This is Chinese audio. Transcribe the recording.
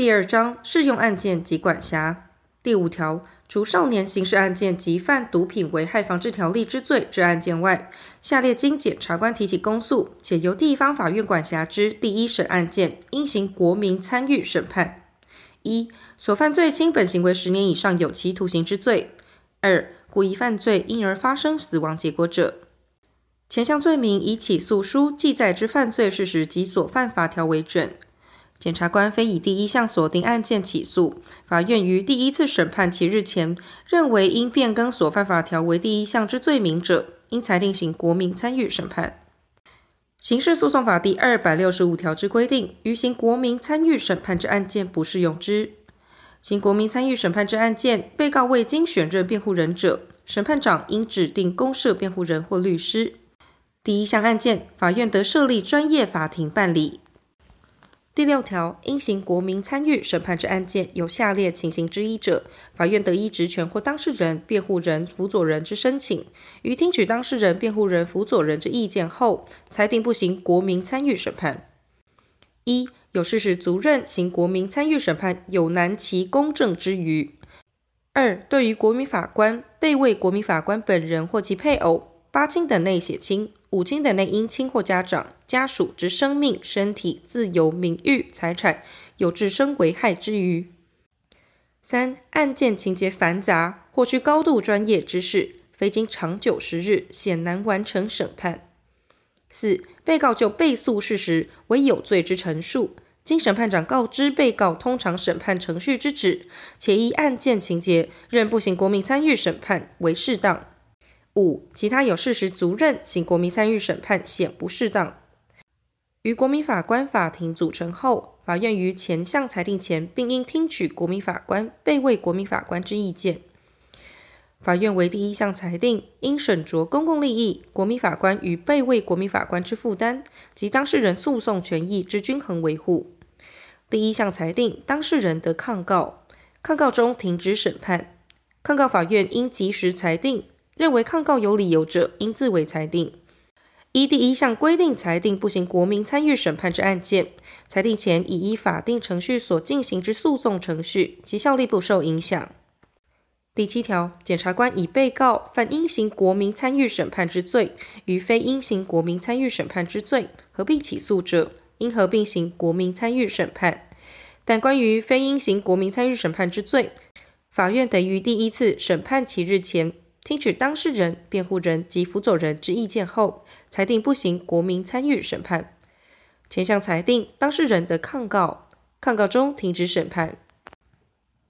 第二章适用案件及管辖第五条，除少年刑事案件及犯毒品危害防治条例之罪之案件外，下列经检察官提起公诉且由地方法院管辖之第一审案件，应行国民参与审判：一、所犯罪轻本行为十年以上有期徒刑之罪；二、故意犯罪因而发生死亡结果者。前项罪名以起诉书记载之犯罪事实及所犯法条为准。检察官非以第一项锁定案件起诉，法院于第一次审判期日前认为应变更所犯法条为第一项之罪名者，应裁定行国民参与审判。刑事诉讼法第二百六十五条之规定，于行国民参与审判之案件不适用之。行国民参与审判之案件，被告未经选任辩护人者，审判长应指定公设辩护人或律师。第一项案件，法院得设立专业法庭办理。第六条，应行国民参与审判之案件，有下列情形之一者，法院得依职权或当事人、辩护人、辅佐人之申请，于听取当事人、辩护人、辅佐人之意见后，裁定不行国民参与审判。一、有事实足认行国民参与审判有难其公正之余；二、对于国民法官、被为国民法官本人或其配偶、八亲等内血亲。五亲等内姻亲或家长、家属之生命、身体、自由、名誉、财产有致生危害之余。三、案件情节繁杂或需高度专业知识，非经长久时日，显难完成审判。四、被告就被诉事实为有罪之陈述，经审判长告知被告通常审判程序之旨，且依案件情节认不行国民参与审判为适当。五、其他有事实足认行国民参与审判显不适当，于国民法官法庭组成后，法院于前项裁定前，并应听取国民法官、备位国民法官之意见。法院为第一项裁定，应审酌公共利益、国民法官与备位国民法官之负担及当事人诉讼权益之均衡维护。第一项裁定，当事人得抗告，抗告中停止审判，抗告法院应及时裁定。认为抗告有理由者，应自为裁定。依第一项规定裁定不行国民参与审判之案件，裁定前已依法定程序所进行之诉讼程序，其效力不受影响。第七条，检察官以被告犯应行国民参与审判之罪，与非应行国民参与审判之罪合并起诉者，应合并行国民参与审判。但关于非应行国民参与审判之罪，法院得于第一次审判期日前。听取当事人、辩护人及辅佐人之意见后，裁定不行国民参与审判。前项裁定，当事人的抗告，抗告中停止审判。